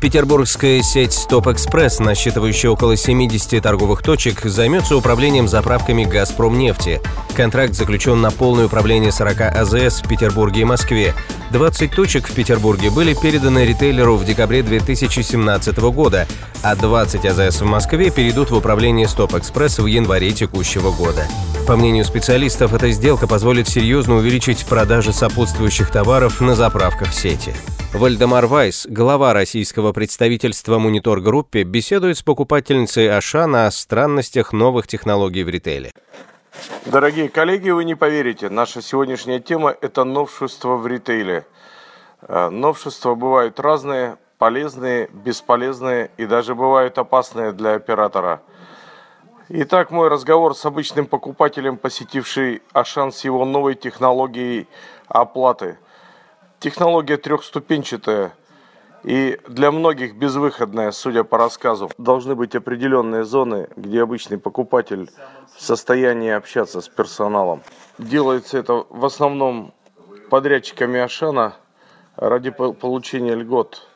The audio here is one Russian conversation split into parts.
Петербургская сеть «Стоп Экспресс», насчитывающая около 70 торговых точек, займется управлением заправками «Газпром» нефти. Контракт заключен на полное управление 40 АЗС в Петербурге и Москве. 20 точек в Петербурге были переданы ритейлеру в декабре 2017 года, а 20 АЗС в Москве перейдут в управление «Стоп Экспресс» в январе текущего года. По мнению специалистов, эта сделка позволит серьезно увеличить продажи сопутствующих товаров на заправках сети. Вальдемар Вайс, глава российского представительства Монитор Группе, беседует с покупательницей Ашана о странностях новых технологий в ритейле. Дорогие коллеги, вы не поверите, наша сегодняшняя тема – это новшества в ритейле. Э, новшества бывают разные, полезные, бесполезные и даже бывают опасные для оператора. Итак, мой разговор с обычным покупателем, посетивший Ашан с его новой технологией оплаты – Технология трехступенчатая и для многих безвыходная, судя по рассказу. Должны быть определенные зоны, где обычный покупатель в состоянии общаться с персоналом. Делается это в основном подрядчиками Ашана ради получения льгот.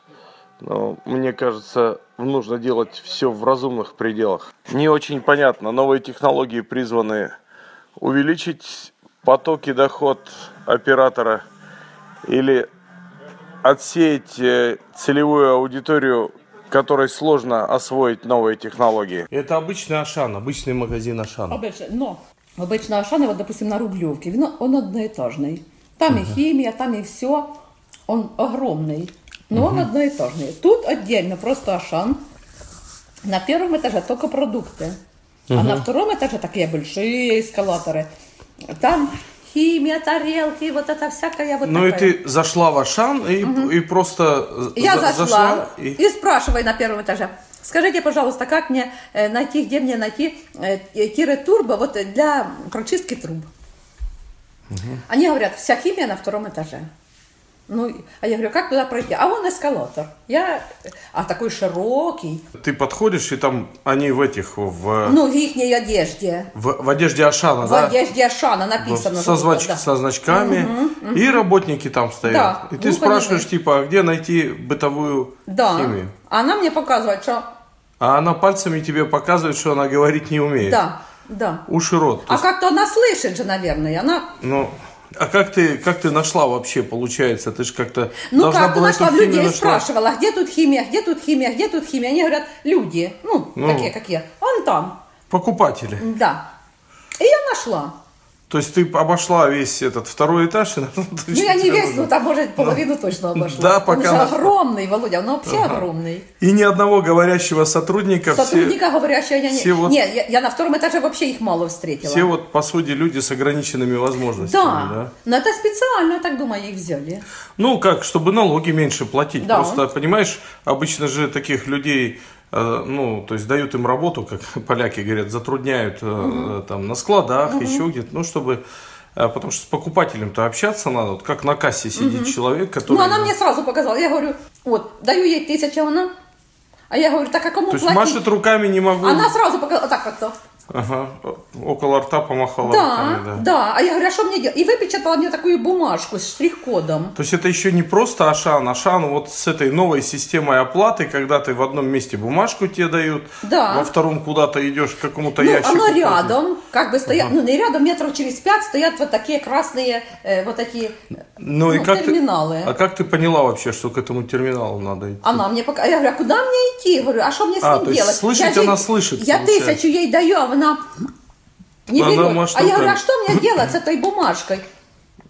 Но мне кажется, нужно делать все в разумных пределах. Не очень понятно. Новые технологии призваны увеличить потоки доход оператора – или отсеять э, целевую аудиторию, которой сложно освоить новые технологии? Это обычный Ашан, обычный магазин Ашан. Обычный, но обычно Ашан, вот, допустим, на Рублевке, он, он одноэтажный. Там uh-huh. и химия, там и все. Он огромный, но uh-huh. он одноэтажный. Тут отдельно просто Ашан. На первом этаже только продукты. Uh-huh. А на втором этаже такие большие эскалаторы. Там химия, тарелки, вот это всякое вот Ну такое. и ты зашла в Ашан и, угу. и просто Я за, зашла, зашла и... и спрашиваю на первом этаже. Скажите, пожалуйста, как мне э, найти, где мне найти э, тире турбо вот для прочистки труб? Угу. Они говорят, вся химия на втором этаже. Ну, а я говорю, как туда пройти? А вон эскалатор. Я, а такой широкий. Ты подходишь, и там они в этих, в... Ну, в их одежде. В, в одежде Ашана, в да? В одежде Ашана написано. Со, знач... да. со значками. Угу, угу. И работники там стоят. Да. И ты ну, спрашиваешь, типа, а где найти бытовую да. химию? Она мне показывает, что... А она пальцами тебе показывает, что она говорить не умеет. Да, да. Уши рот. А есть... как-то она слышит же, наверное. Она... Ну... А как ты, как ты нашла вообще, получается? Ты же как-то Ну должна как была нашла? В людей нашла. спрашивала, где тут химия, где тут химия, где тут химия. Они говорят, люди, ну, ну такие, как я. Он там. Покупатели. Да. И я нашла. То есть ты обошла весь этот второй этаж? Ну, я не весь, ну там, может, половину точно обошла. Да, пока... Он же огромный, Володя, он вообще ага. огромный. И ни одного говорящего сотрудника. Сотрудника все... говорящего я не... Все вот... Нет, я, я на втором этаже вообще их мало встретила. Все вот, по сути, люди с ограниченными возможностями, да? Да, но это специально, я так думаю, их взяли. Ну, как, чтобы налоги меньше платить. Да. Просто, понимаешь, обычно же таких людей ну, то есть дают им работу, как поляки говорят, затрудняют угу. там на складах, угу. еще где-то, ну, чтобы э, Потому что с покупателем-то общаться надо, вот как на кассе сидит угу. человек, который... Ну, она мне сразу показала, я говорю, вот, даю ей тысячу, она... А я говорю, так а кому То платить? есть машет руками не могу. Она сразу показала, так как-то. Ага, около рта помахала да, руками, да. Да, а я говорю, а что мне делать? И выпечатала мне такую бумажку с штрих-кодом. То есть это еще не просто Ашан, Ашан вот с этой новой системой оплаты, когда ты в одном месте бумажку тебе дают, да. во втором куда-то идешь к какому-то ну, ящику. оно рядом, как бы стоят, ага. ну не рядом, метров через пять стоят вот такие красные, э, вот такие ну, ну, и как терминалы. Ты, а как ты поняла вообще, что к этому терминалу надо идти? Она мне пока, я говорю, а куда мне идти? Я говорю, а что мне с а, ним делать? Слышать я она же, слышит. Я получается. тысячу ей даю, а она не она берет. А я говорю, а что мне делать с этой бумажкой?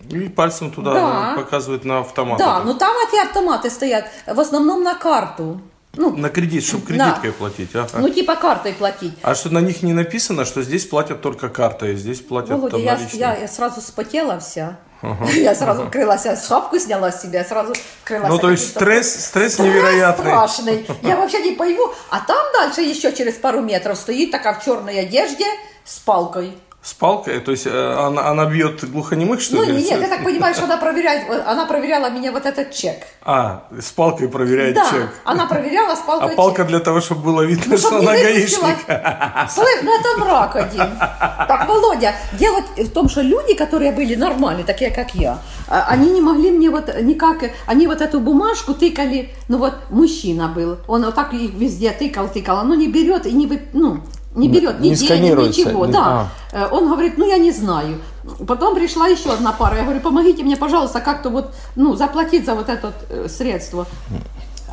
И пальцем туда да. показывает на автомат. Да, но ну там эти автоматы стоят в основном на карту. Ну, на кредит, чтобы кредиткой да. платить. Ага. Ну, типа картой платить. А что на них не написано, что здесь платят только картой, здесь платят Володя, там я, я, я сразу спотела вся. Ага. Я сразу вкрылась, шапку сняла с себя, сразу вкрылась. Ну, то есть стресс, стресс, стресс невероятный. страшный. Я вообще не пойму. А там дальше еще через пару метров стоит такая в черной одежде с палкой. С палкой? То есть э, она, она бьет глухонемых, что ну, ли? нет, я так понимаю, что она проверяет, она проверяла меня вот этот чек. А, с палкой проверяет да, чек. она проверяла с палкой А чек. палка для того, чтобы было видно, Ну, что она не гаишник. выпустила. Слышь, ну это мрак один. Так, Володя, дело в том, что люди, которые были нормальные, такие как я, а, они не могли мне вот никак, они вот эту бумажку тыкали, ну вот мужчина был, он вот так их везде тыкал, тыкал, оно не берет и не, вы- ну, не берет ни не денег, ничего, не- да. Э, Он говорит, ну я не знаю. Потом пришла еще одна пара, я говорю, помогите мне, пожалуйста, как-то вот, ну, заплатить за вот это э, средство.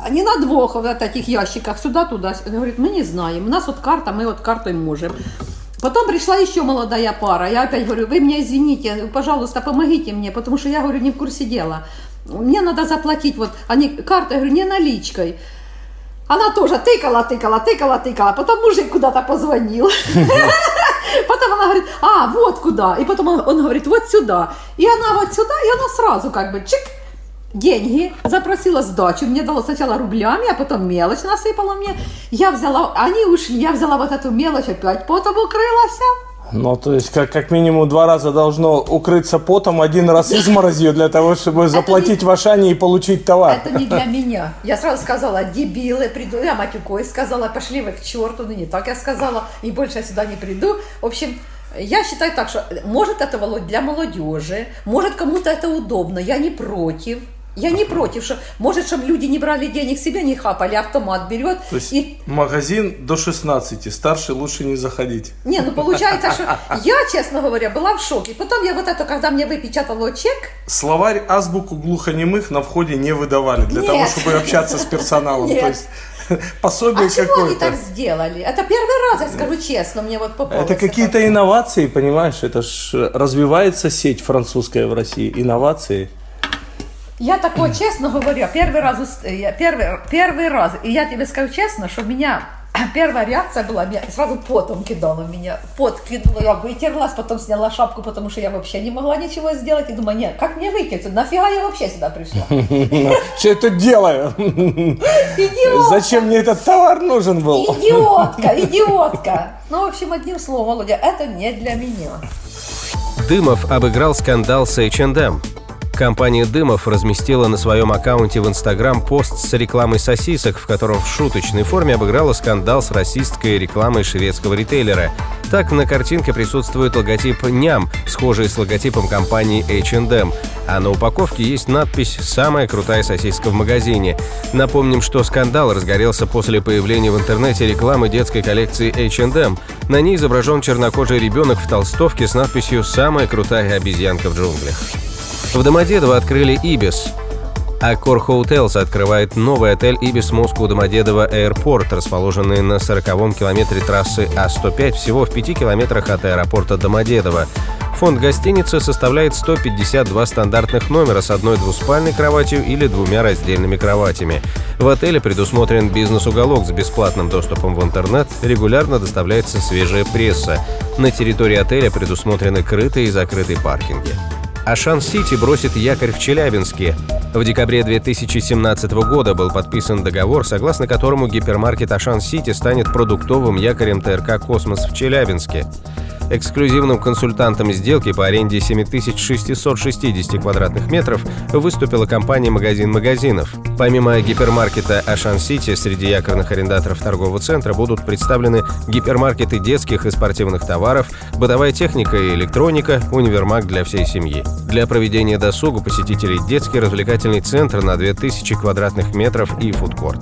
Они на двух вот таких ящиках, сюда-туда. Он Говорит, мы не знаем, у нас вот карта, мы вот картой можем. Потом пришла еще молодая пара. Я опять говорю, вы меня извините, пожалуйста, помогите мне, потому что я говорю, не в курсе дела. Мне надо заплатить, вот, они, карта, я говорю, не наличкой. Она тоже тыкала, тыкала, тыкала, тыкала. Потом мужик куда-то позвонил. Потом она говорит, а, вот куда. И потом он, он говорит, вот сюда. И она вот сюда, и она сразу как бы чик, деньги, запросила сдачу, мне дала сначала рублями, а потом мелочь насыпала мне. Я взяла, они ушли, я взяла вот эту мелочь опять, потом укрылась. Ну, то есть, как, как минимум два раза должно укрыться потом, один раз изморозью для того, чтобы заплатить в Ашане и получить товар. Это не для меня. Я сразу сказала, дебилы, приду. Я матюкой сказала, пошли вы к черту. Ну, не так я сказала, и больше я сюда не приду. В общем, я считаю так, что может это для молодежи, может кому-то это удобно, я не против. Я не против, что может, чтобы люди не брали денег себе, не хапали, автомат берет. То есть И магазин до 16, старше лучше не заходить. Не, ну получается, что я, честно говоря, была в шоке. Потом я вот это, когда мне выпечатало чек, Словарь азбуку глухонемых на входе не выдавали для Нет. того, чтобы общаться с персоналом. Нет. То есть пособие а чего они какое-то. так сделали? Это первый раз, я скажу честно, мне вот попалось. Это какие-то инновации, понимаешь? Это ж развивается сеть французская в России. Инновации. Я такое, честно говоря, первый раз, я первый, первый раз, и я тебе скажу честно, что у меня первая реакция была, меня сразу потом кидало меня, пот кидало, я вытерлась, потом сняла шапку, потому что я вообще не могла ничего сделать, и думаю, нет, как мне выйти, нафига я вообще сюда пришла? Что я тут делаю? Идиот! Зачем мне этот товар нужен был? Идиотка, идиотка! Ну, в общем, одним словом, Володя, это не для меня. Дымов обыграл скандал с H&M. Компания Дымов разместила на своем аккаунте в Инстаграм пост с рекламой сосисок, в котором в шуточной форме обыграла скандал с расистской рекламой шведского ритейлера. Так на картинке присутствует логотип «Ням», схожий с логотипом компании H&M, а на упаковке есть надпись «Самая крутая сосиска в магазине». Напомним, что скандал разгорелся после появления в интернете рекламы детской коллекции H&M. На ней изображен чернокожий ребенок в толстовке с надписью «Самая крутая обезьянка в джунглях». В Домодедово открыли Ибис. Аккор Hotels открывает новый отель Ибис Москву Домодедово Аэропорт, расположенный на 40-м километре трассы А105, всего в 5 километрах от аэропорта Домодедово. Фонд гостиницы составляет 152 стандартных номера с одной двуспальной кроватью или двумя раздельными кроватями. В отеле предусмотрен бизнес-уголок с бесплатным доступом в интернет, регулярно доставляется свежая пресса. На территории отеля предусмотрены крытые и закрытые паркинги. Ашан-Сити бросит якорь в Челябинске. В декабре 2017 года был подписан договор, согласно которому гипермаркет Ашан-Сити станет продуктовым якорем ТРК «Космос» в Челябинске. Эксклюзивным консультантом сделки по аренде 7660 квадратных метров выступила компания «Магазин магазинов». Помимо гипермаркета Ашан-Сити, среди якорных арендаторов торгового центра будут представлены гипермаркеты детских и спортивных товаров, бытовая техника и электроника, универмаг для всей семьи. Для проведения досуга посетителей детский развлекательный центр на 2000 квадратных метров и фудкорт.